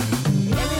Every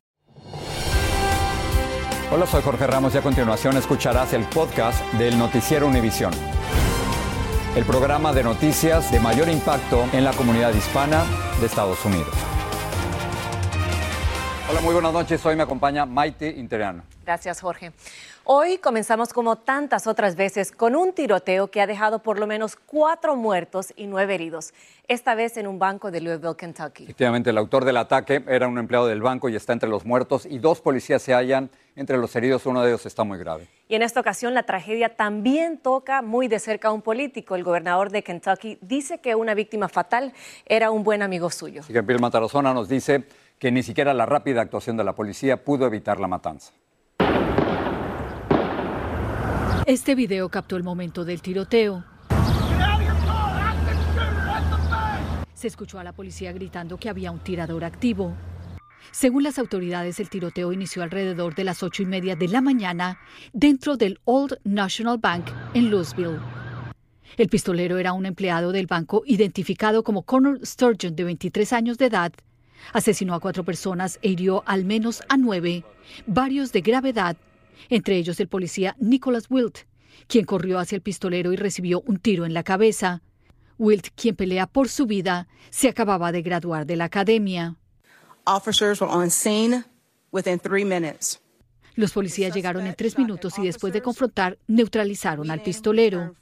Hola, soy Jorge Ramos y a continuación escucharás el podcast del Noticiero Univisión. El programa de noticias de mayor impacto en la comunidad hispana de Estados Unidos. Hola, muy buenas noches. Hoy me acompaña Maite Interiano. Gracias, Jorge. Hoy comenzamos como tantas otras veces con un tiroteo que ha dejado por lo menos cuatro muertos y nueve heridos, esta vez en un banco de Louisville, Kentucky. Efectivamente, el autor del ataque era un empleado del banco y está entre los muertos y dos policías se hallan entre los heridos, uno de ellos está muy grave. Y en esta ocasión la tragedia también toca muy de cerca a un político. El gobernador de Kentucky dice que una víctima fatal era un buen amigo suyo. Que Bill Matarazona nos dice que ni siquiera la rápida actuación de la policía pudo evitar la matanza. Este video captó el momento del tiroteo. Se escuchó a la policía gritando que había un tirador activo. Según las autoridades, el tiroteo inició alrededor de las ocho y media de la mañana dentro del Old National Bank en Louisville. El pistolero era un empleado del banco identificado como Connor Sturgeon, de 23 años de edad. Asesinó a cuatro personas e hirió al menos a nueve, varios de gravedad, entre ellos el policía Nicholas Wilt, quien corrió hacia el pistolero y recibió un tiro en la cabeza. Wilt, quien pelea por su vida, se acababa de graduar de la academia. Los policías llegaron en tres minutos y después de confrontar, neutralizaron al pistolero.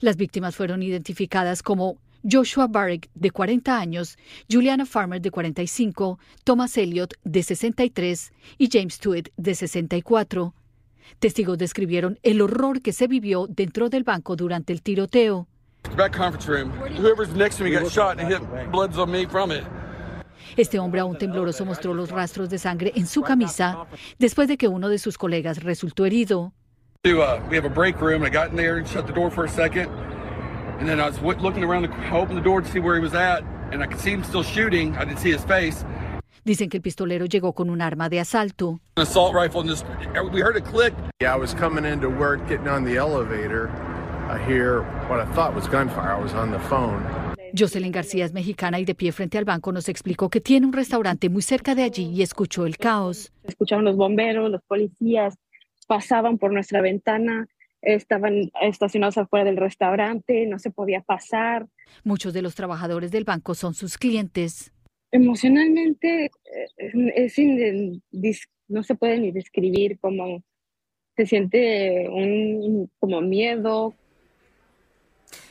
Las víctimas fueron identificadas como Joshua Barrick, de 40 años, Juliana Farmer, de 45, Thomas Elliott, de 63 y James Tuitt, de 64. Testigos describieron el horror que se vivió dentro del banco durante el tiroteo. Este hombre aún tembloroso mostró los rastros de sangre en su camisa después de que uno de sus colegas resultó herido. And then I was looking around to open the door to see where he was at, and I could see him still shooting. I didn't see his face. Dicen que el pistolero llegó con un arma de asalto. An assault rifle, and just we heard a click. Yeah, I was coming into work, getting on the elevator. I hear what I thought was gunfire. I was on the phone. Jocelyn García es mexicana y de pie frente al banco nos explicó que tiene un restaurante muy cerca de allí y escuchó el caos. Escucharon los bomberos, los policías, pasaban por nuestra ventana, estaban estacionados afuera del restaurante, no se podía pasar. Muchos de los trabajadores del banco son sus clientes. Emocionalmente, es, no se puede ni describir cómo se siente un como miedo,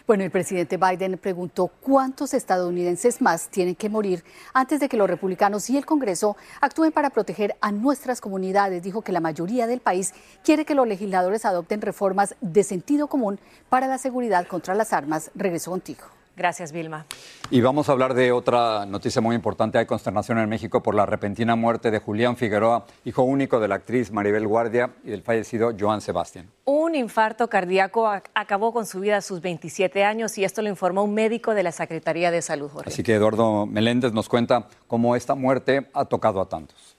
bueno, el presidente Biden preguntó cuántos estadounidenses más tienen que morir antes de que los republicanos y el Congreso actúen para proteger a nuestras comunidades. Dijo que la mayoría del país quiere que los legisladores adopten reformas de sentido común para la seguridad contra las armas. Regreso contigo. Gracias, Vilma. Y vamos a hablar de otra noticia muy importante. Hay consternación en México por la repentina muerte de Julián Figueroa, hijo único de la actriz Maribel Guardia y del fallecido Joan Sebastián. Un infarto cardíaco acabó con su vida a sus 27 años y esto lo informó un médico de la Secretaría de Salud. Jorge. Así que Eduardo Meléndez nos cuenta cómo esta muerte ha tocado a tantos.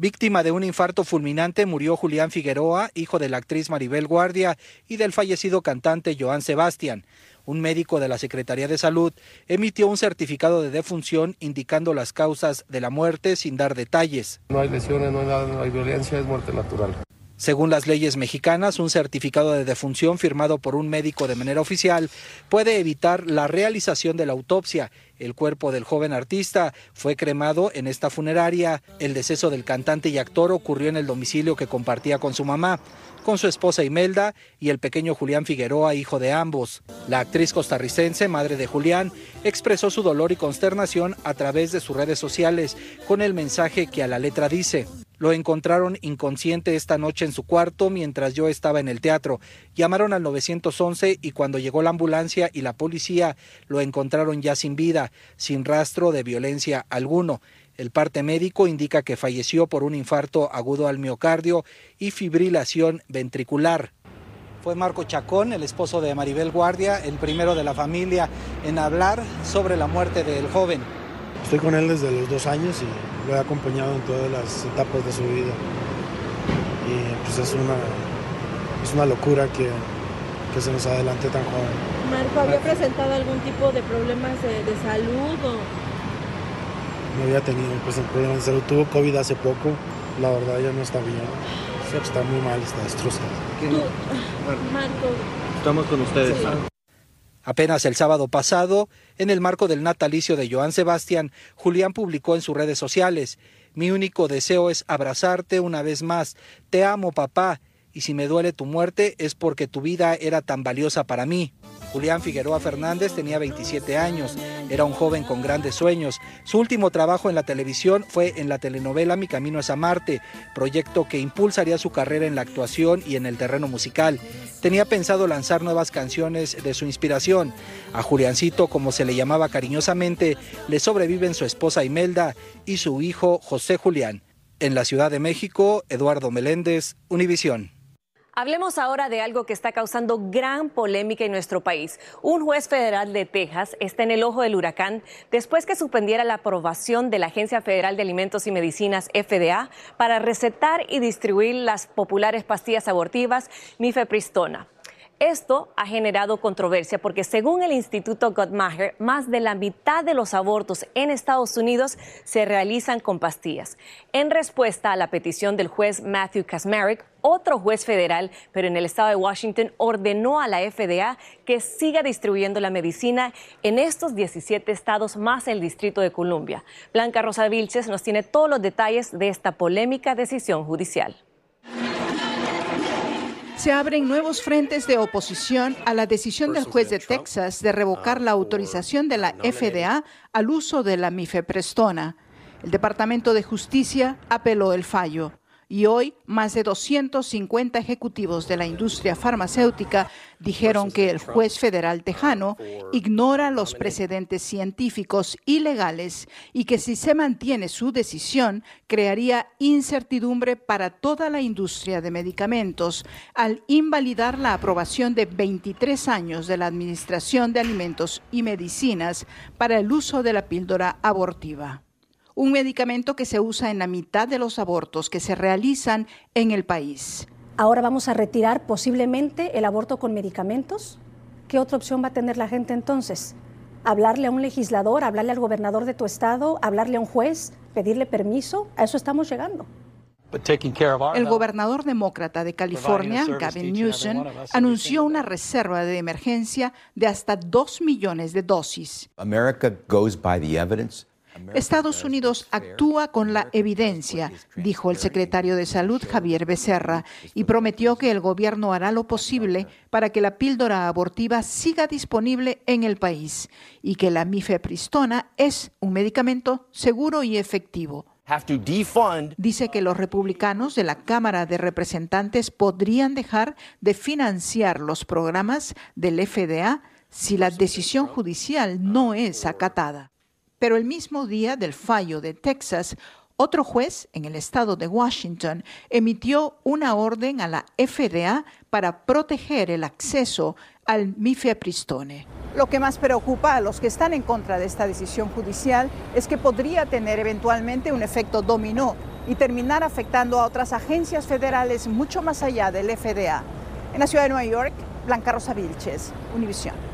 Víctima de un infarto fulminante murió Julián Figueroa, hijo de la actriz Maribel Guardia y del fallecido cantante Joan Sebastián un médico de la Secretaría de Salud emitió un certificado de defunción indicando las causas de la muerte sin dar detalles. No hay lesiones, no hay nada, no hay violencia, es muerte natural. Según las leyes mexicanas, un certificado de defunción firmado por un médico de manera oficial puede evitar la realización de la autopsia. El cuerpo del joven artista fue cremado en esta funeraria. El deceso del cantante y actor ocurrió en el domicilio que compartía con su mamá con su esposa Imelda y el pequeño Julián Figueroa, hijo de ambos. La actriz costarricense, madre de Julián, expresó su dolor y consternación a través de sus redes sociales con el mensaje que a la letra dice, lo encontraron inconsciente esta noche en su cuarto mientras yo estaba en el teatro. Llamaron al 911 y cuando llegó la ambulancia y la policía lo encontraron ya sin vida, sin rastro de violencia alguno. El parte médico indica que falleció por un infarto agudo al miocardio y fibrilación ventricular. Fue Marco Chacón, el esposo de Maribel Guardia, el primero de la familia en hablar sobre la muerte del joven. Estoy con él desde los dos años y lo he acompañado en todas las etapas de su vida. Y pues es una, es una locura que, que se nos adelante tan joven. Marco, ¿había presentado algún tipo de problemas de, de salud o no había tenido pues, problemas de salud. Tuvo COVID hace poco, la verdad ya no está bien. Está muy mal, está destrozado. Marco. Estamos con ustedes. Apenas el sábado pasado, en el marco del natalicio de Joan Sebastián, Julián publicó en sus redes sociales, mi único deseo es abrazarte una vez más, te amo papá, y si me duele tu muerte es porque tu vida era tan valiosa para mí. Julián Figueroa Fernández tenía 27 años, era un joven con grandes sueños. Su último trabajo en la televisión fue en la telenovela Mi Camino es a Marte, proyecto que impulsaría su carrera en la actuación y en el terreno musical. Tenía pensado lanzar nuevas canciones de su inspiración. A Juliancito, como se le llamaba cariñosamente, le sobreviven su esposa Imelda y su hijo José Julián. En la Ciudad de México, Eduardo Meléndez, Univisión. Hablemos ahora de algo que está causando gran polémica en nuestro país. Un juez federal de Texas está en el ojo del huracán después que suspendiera la aprobación de la Agencia Federal de Alimentos y Medicinas FDA para recetar y distribuir las populares pastillas abortivas mifepristona. Esto ha generado controversia porque según el Instituto Gottmacher, más de la mitad de los abortos en Estados Unidos se realizan con pastillas. En respuesta a la petición del juez Matthew Kasmerick, otro juez federal, pero en el estado de Washington, ordenó a la FDA que siga distribuyendo la medicina en estos 17 estados más el Distrito de Columbia. Blanca Rosa Vilches nos tiene todos los detalles de esta polémica decisión judicial se abren nuevos frentes de oposición a la decisión del juez de Texas de revocar la autorización de la FDA al uso de la mifeprestona. El Departamento de Justicia apeló el fallo y hoy más de 250 ejecutivos de la industria farmacéutica dijeron que el juez federal tejano ignora los precedentes científicos y legales y que si se mantiene su decisión crearía incertidumbre para toda la industria de medicamentos al invalidar la aprobación de 23 años de la Administración de Alimentos y Medicinas para el uso de la píldora abortiva un medicamento que se usa en la mitad de los abortos que se realizan en el país. Ahora vamos a retirar posiblemente el aborto con medicamentos. ¿Qué otra opción va a tener la gente entonces? ¿Hablarle a un legislador, hablarle al gobernador de tu estado, hablarle a un juez, pedirle permiso? A eso estamos llegando. El gobernador demócrata de California, Gavin Newsom, anunció una reserva de emergencia de hasta 2 millones de dosis. America goes by the evidence. Estados Unidos actúa con la evidencia, dijo el secretario de Salud Javier Becerra, y prometió que el gobierno hará lo posible para que la píldora abortiva siga disponible en el país y que la mifepristona es un medicamento seguro y efectivo. Dice que los republicanos de la Cámara de Representantes podrían dejar de financiar los programas del FDA si la decisión judicial no es acatada. Pero el mismo día del fallo de Texas, otro juez en el estado de Washington emitió una orden a la FDA para proteger el acceso al mifepristone. Lo que más preocupa a los que están en contra de esta decisión judicial es que podría tener eventualmente un efecto dominó y terminar afectando a otras agencias federales mucho más allá del FDA. En la ciudad de Nueva York, Blanca Rosa Vilches, Univisión.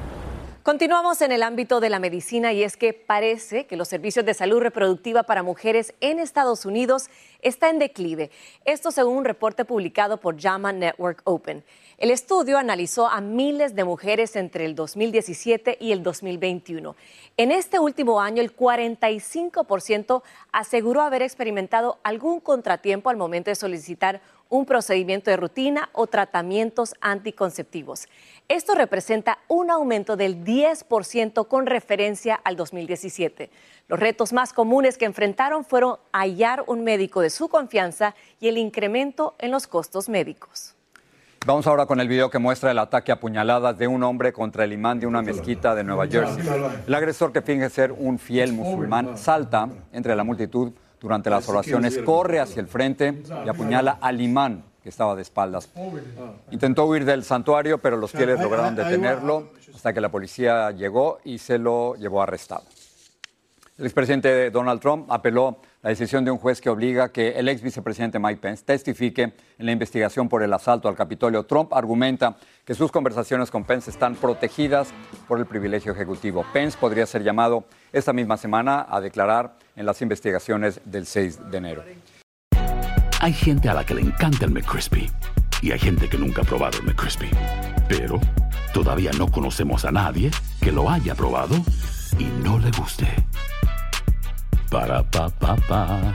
Continuamos en el ámbito de la medicina y es que parece que los servicios de salud reproductiva para mujeres en Estados Unidos está en declive. Esto según un reporte publicado por JAMA Network Open. El estudio analizó a miles de mujeres entre el 2017 y el 2021. En este último año, el 45% aseguró haber experimentado algún contratiempo al momento de solicitar un procedimiento de rutina o tratamientos anticonceptivos. Esto representa un aumento del 10% con referencia al 2017. Los retos más comunes que enfrentaron fueron hallar un médico de su confianza y el incremento en los costos médicos. Vamos ahora con el video que muestra el ataque a puñaladas de un hombre contra el imán de una mezquita de Nueva Jersey. El agresor que finge ser un fiel musulmán salta entre la multitud durante las oraciones, corre hacia el frente y apuñala al imán que estaba de espaldas. Intentó huir del santuario, pero los fieles lograron detenerlo hasta que la policía llegó y se lo llevó arrestado. El expresidente Donald Trump apeló la decisión de un juez que obliga que el ex vicepresidente Mike Pence testifique en la investigación por el asalto al Capitolio. Trump argumenta que sus conversaciones con Pence están protegidas por el privilegio ejecutivo. Pence podría ser llamado esta misma semana a declarar en las investigaciones del 6 de enero. Hay gente a la que le encanta el McCrispy y hay gente que nunca ha probado el McCrispy. Pero todavía no conocemos a nadie que lo haya probado y no le guste. Para pa pa pa.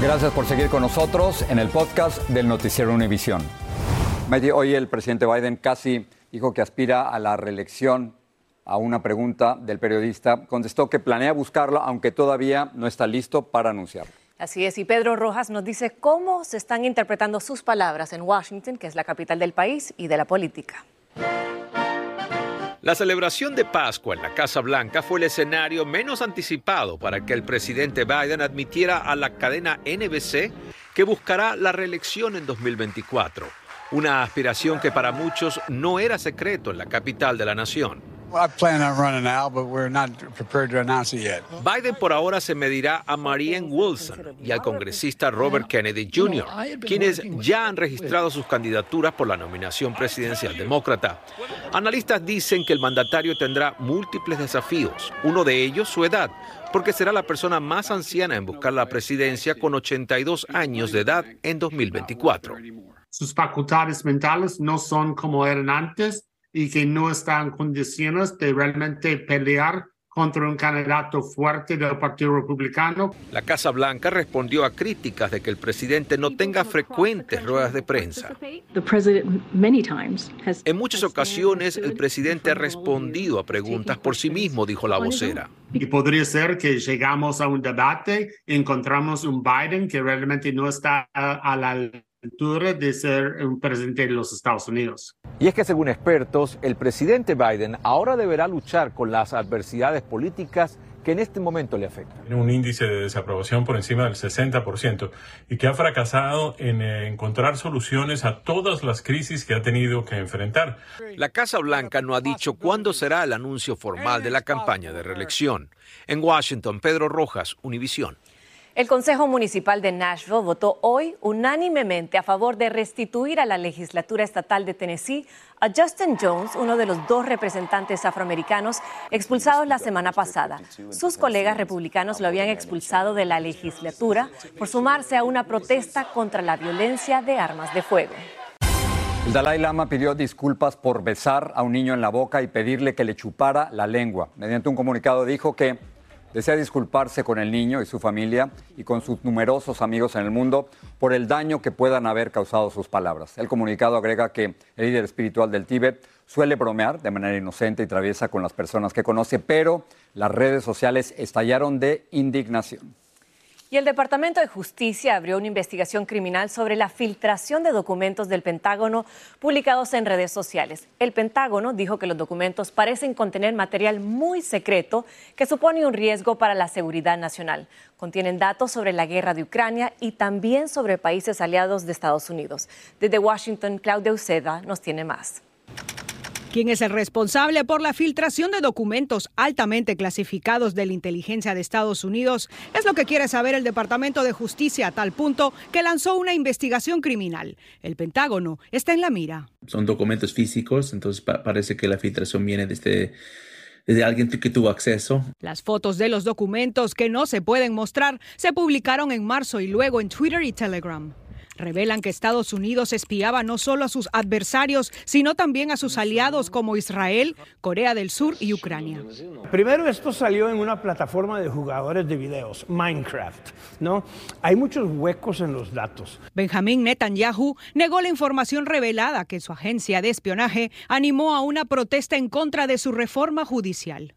Gracias por seguir con nosotros en el podcast del Noticiero Univisión. Hoy el presidente Biden casi dijo que aspira a la reelección. A una pregunta del periodista, contestó que planea buscarlo, aunque todavía no está listo para anunciarlo. Así es, y Pedro Rojas nos dice cómo se están interpretando sus palabras en Washington, que es la capital del país y de la política. La celebración de Pascua en la Casa Blanca fue el escenario menos anticipado para que el presidente Biden admitiera a la cadena NBC que buscará la reelección en 2024, una aspiración que para muchos no era secreto en la capital de la nación. Biden por ahora se medirá a Marianne Wilson y al congresista Robert Kennedy Jr., quienes ya han registrado sus candidaturas por la nominación presidencial demócrata. Analistas dicen que el mandatario tendrá múltiples desafíos, uno de ellos su edad, porque será la persona más anciana en buscar la presidencia con 82 años de edad en 2024. Sus facultades mentales no son como eran antes y que no está en condiciones de realmente pelear contra un candidato fuerte del Partido Republicano. La Casa Blanca respondió a críticas de que el presidente no tenga frecuentes ruedas de prensa. En muchas ocasiones el presidente ha respondido a preguntas por sí mismo, dijo la vocera. Y podría ser que llegamos a un debate, encontramos un Biden que realmente no está a la de ser un presidente de los Estados Unidos. Y es que según expertos, el presidente Biden ahora deberá luchar con las adversidades políticas que en este momento le afectan. Tiene un índice de desaprobación por encima del 60% y que ha fracasado en eh, encontrar soluciones a todas las crisis que ha tenido que enfrentar. La Casa Blanca no ha dicho cuándo será el anuncio formal de la campaña de reelección. En Washington, Pedro Rojas, Univisión. El Consejo Municipal de Nashville votó hoy unánimemente a favor de restituir a la legislatura estatal de Tennessee a Justin Jones, uno de los dos representantes afroamericanos expulsados la semana pasada. Sus colegas republicanos lo habían expulsado de la legislatura por sumarse a una protesta contra la violencia de armas de fuego. El Dalai Lama pidió disculpas por besar a un niño en la boca y pedirle que le chupara la lengua. Mediante un comunicado dijo que desea disculparse con el niño y su familia y con sus numerosos amigos en el mundo por el daño que puedan haber causado sus palabras. El comunicado agrega que el líder espiritual del Tíbet suele bromear de manera inocente y traviesa con las personas que conoce, pero las redes sociales estallaron de indignación. Y el Departamento de Justicia abrió una investigación criminal sobre la filtración de documentos del Pentágono publicados en redes sociales. El Pentágono dijo que los documentos parecen contener material muy secreto que supone un riesgo para la seguridad nacional. Contienen datos sobre la guerra de Ucrania y también sobre países aliados de Estados Unidos. Desde Washington, Claudia Uceda nos tiene más. ¿Quién es el responsable por la filtración de documentos altamente clasificados de la inteligencia de Estados Unidos? Es lo que quiere saber el Departamento de Justicia a tal punto que lanzó una investigación criminal. El Pentágono está en la mira. Son documentos físicos, entonces parece que la filtración viene desde desde alguien que tuvo acceso. Las fotos de los documentos que no se pueden mostrar se publicaron en marzo y luego en Twitter y Telegram revelan que Estados Unidos espiaba no solo a sus adversarios, sino también a sus aliados como Israel, Corea del Sur y Ucrania. Primero esto salió en una plataforma de jugadores de videos, Minecraft, ¿no? Hay muchos huecos en los datos. Benjamín Netanyahu negó la información revelada que su agencia de espionaje animó a una protesta en contra de su reforma judicial.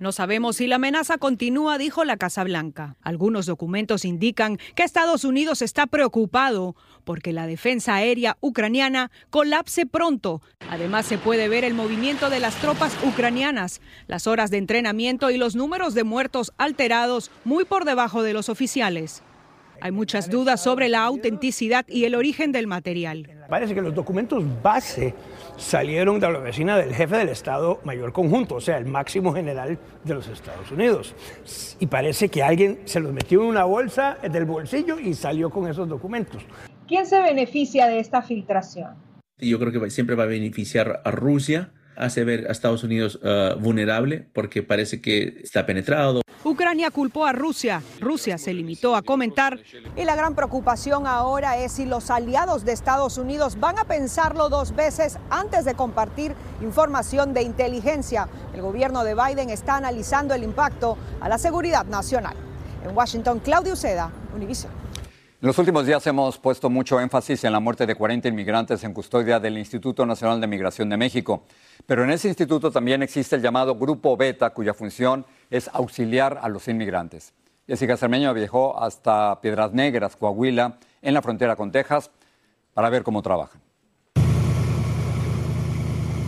No sabemos si la amenaza continúa, dijo la Casa Blanca. Algunos documentos indican que Estados Unidos está preocupado porque la defensa aérea ucraniana colapse pronto. Además, se puede ver el movimiento de las tropas ucranianas, las horas de entrenamiento y los números de muertos alterados muy por debajo de los oficiales. Hay muchas dudas sobre la autenticidad y el origen del material. Parece que los documentos base salieron de la oficina del jefe del Estado Mayor Conjunto, o sea, el máximo general de los Estados Unidos. Y parece que alguien se los metió en una bolsa del bolsillo y salió con esos documentos. ¿Quién se beneficia de esta filtración? Yo creo que siempre va a beneficiar a Rusia hace ver a Estados Unidos uh, vulnerable porque parece que está penetrado. Ucrania culpó a Rusia. Rusia se limitó a comentar. Y la gran preocupación ahora es si los aliados de Estados Unidos van a pensarlo dos veces antes de compartir información de inteligencia. El gobierno de Biden está analizando el impacto a la seguridad nacional. En Washington, Claudio Seda, Univision. En los últimos días hemos puesto mucho énfasis en la muerte de 40 inmigrantes en custodia del Instituto Nacional de Migración de México. Pero en ese instituto también existe el llamado Grupo Beta, cuya función es auxiliar a los inmigrantes. Jessica Cermeño viajó hasta Piedras Negras, Coahuila, en la frontera con Texas, para ver cómo trabajan.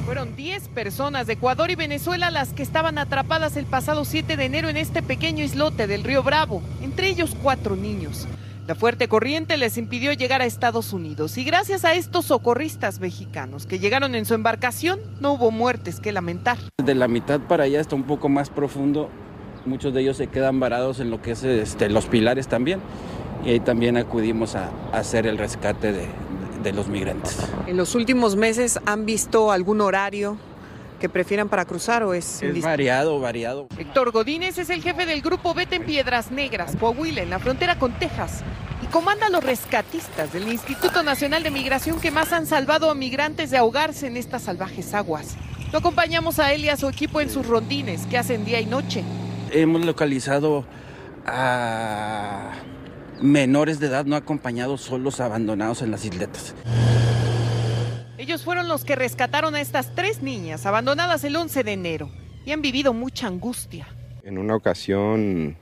Fueron 10 personas de Ecuador y Venezuela las que estaban atrapadas el pasado 7 de enero en este pequeño islote del río Bravo, entre ellos cuatro niños. La fuerte corriente les impidió llegar a Estados Unidos y gracias a estos socorristas mexicanos que llegaron en su embarcación no hubo muertes que lamentar. De la mitad para allá está un poco más profundo, muchos de ellos se quedan varados en lo que es este, los pilares también y ahí también acudimos a, hacer el rescate de, de los migrantes. En los últimos meses han visto algún horario que prefieran para cruzar o es... Es variado, variado. Héctor Godínez es el jefe del grupo Vete en Piedras Negras, Coahuila, en la frontera con Texas. Y comanda a los rescatistas del Instituto Nacional de Migración que más han salvado a migrantes de ahogarse en estas salvajes aguas. Lo acompañamos a él y a su equipo en sus rondines que hacen día y noche. Hemos localizado a menores de edad no acompañados solos abandonados en las isletas. Ellos fueron los que rescataron a estas tres niñas abandonadas el 11 de enero y han vivido mucha angustia. En una ocasión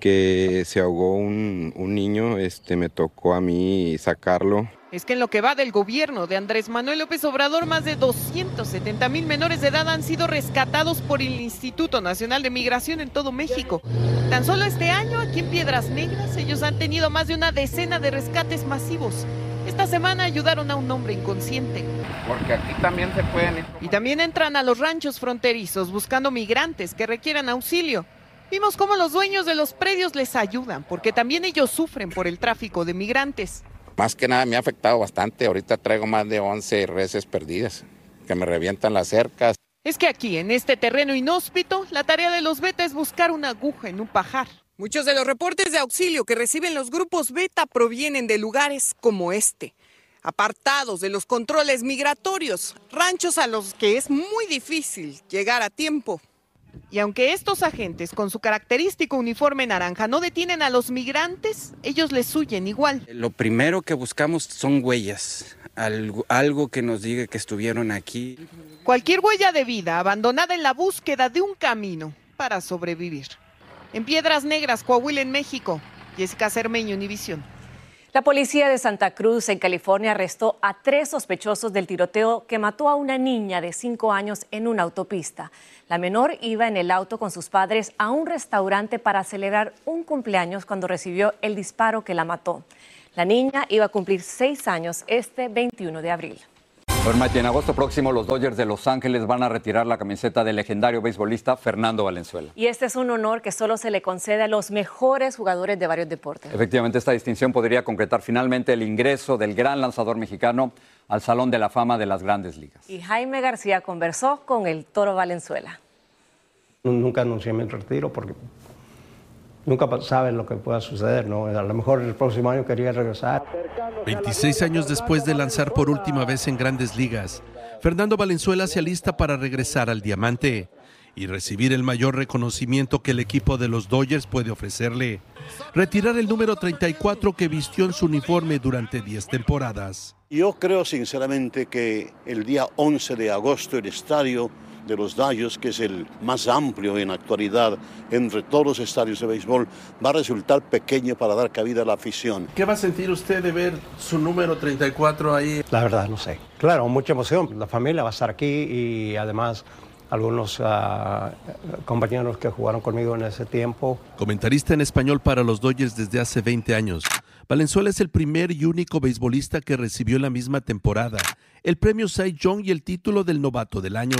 que se ahogó un, niño, este, me tocó a mí sacarlo. Es que en lo que va del gobierno de Andrés Manuel López Obrador, más de 270 mil menores de edad han sido rescatados por el Instituto Nacional de Migración en todo México. Tan solo este año, aquí en Piedras Negras, ellos han tenido más de una decena de rescates masivos. Esta semana ayudaron a un hombre inconsciente. Porque aquí también se pueden ir. Y también entran a los ranchos fronterizos buscando migrantes que requieran auxilio. Vimos cómo los dueños de los predios les ayudan, porque también ellos sufren por el tráfico de migrantes. Más que nada me ha afectado bastante. Ahorita traigo más de 11 reses perdidas, que me revientan las cercas. Es que aquí, en este terreno inhóspito, la tarea de los beta es buscar una aguja en un pajar. Muchos de los reportes de auxilio que reciben los grupos beta provienen de lugares como este. apartados de los controles migratorios, ranchos a los que es muy difícil llegar a tiempo. Y aunque estos agentes con su característico uniforme naranja no detienen a los migrantes, ellos les huyen igual. Lo primero que buscamos son huellas, algo, algo que nos diga que estuvieron aquí. Cualquier huella de vida abandonada en la búsqueda de un camino para sobrevivir. En Piedras Negras, Coahuila, en México, Jessica Cermeño, Univisión. La policía de Santa Cruz, en California, arrestó a tres sospechosos del tiroteo que mató a una niña de cinco años en una autopista. La menor iba en el auto con sus padres a un restaurante para celebrar un cumpleaños cuando recibió el disparo que la mató. La niña iba a cumplir seis años este 21 de abril. En agosto próximo los Dodgers de Los Ángeles van a retirar la camiseta del legendario beisbolista Fernando Valenzuela. Y este es un honor que solo se le concede a los mejores jugadores de varios deportes. Efectivamente, esta distinción podría concretar finalmente el ingreso del gran lanzador mexicano al Salón de la Fama de las Grandes Ligas. Y Jaime García conversó con el Toro Valenzuela. Nunca anuncié mi retiro porque nunca sabes lo que pueda suceder, ¿no? A lo mejor el próximo año quería regresar. 26 años después de lanzar por última vez en Grandes Ligas, Fernando Valenzuela se alista para regresar al Diamante y recibir el mayor reconocimiento que el equipo de los Dodgers puede ofrecerle. Retirar el número 34 que vistió en su uniforme durante 10 temporadas. Yo creo sinceramente que el día 11 de agosto el estadio de los Dodgers, que es el más amplio en actualidad entre todos los estadios de béisbol, va a resultar pequeño para dar cabida a la afición. ¿Qué va a sentir usted de ver su número 34 ahí? La verdad, no sé. Claro, mucha emoción. La familia va a estar aquí y además algunos uh, compañeros que jugaron conmigo en ese tiempo. Comentarista en español para los Dodgers desde hace 20 años. Valenzuela es el primer y único beisbolista que recibió la misma temporada el premio Cy Young y el título del novato del año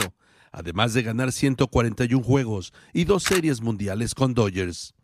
además de ganar 141 juegos y dos series mundiales con Dodgers.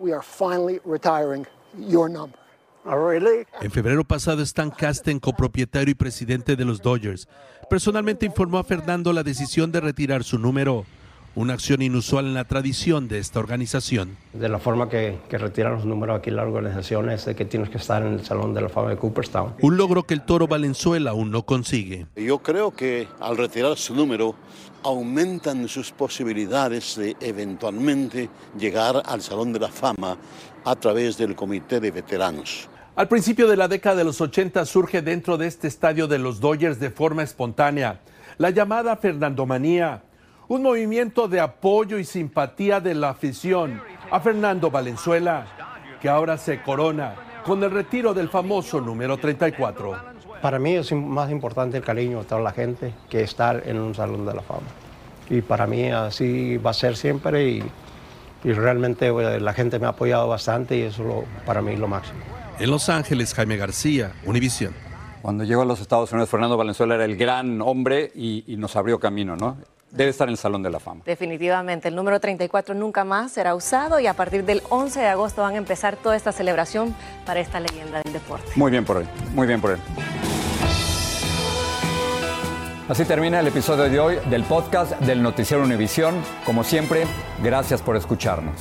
En febrero pasado, Stan Kasten, copropietario y presidente de los Dodgers, personalmente informó a Fernando la decisión de retirar su número una acción inusual en la tradición de esta organización. De la forma que, que retiran los números aquí la organización es de que tienes que estar en el Salón de la Fama de Cooperstown. Un logro que el Toro Valenzuela aún no consigue. Yo creo que al retirar su número aumentan sus posibilidades de eventualmente llegar al Salón de la Fama a través del Comité de Veteranos. Al principio de la década de los 80 surge dentro de este estadio de los Dodgers de forma espontánea la llamada Fernandomanía un movimiento de apoyo y simpatía de la afición a Fernando Valenzuela, que ahora se corona con el retiro del famoso número 34. Para mí es más importante el cariño de toda la gente que estar en un salón de la fama. Y para mí así va a ser siempre y, realmente eh, la gente me ha apoyado bastante y eso lo, para mí es lo máximo. En Los Ángeles, Jaime García, Univisión. Cuando llegó a los Estados Unidos, Fernando Valenzuela era el gran hombre y, y nos abrió camino, ¿no? Debe estar en el Salón de la Fama. Definitivamente, el número 34 nunca más será usado y a partir del 11 de agosto van a empezar toda esta celebración para esta leyenda del deporte. Muy bien por él, muy bien por él. Así termina el episodio de hoy del podcast del Noticiero Univisión. Como siempre, gracias por escucharnos.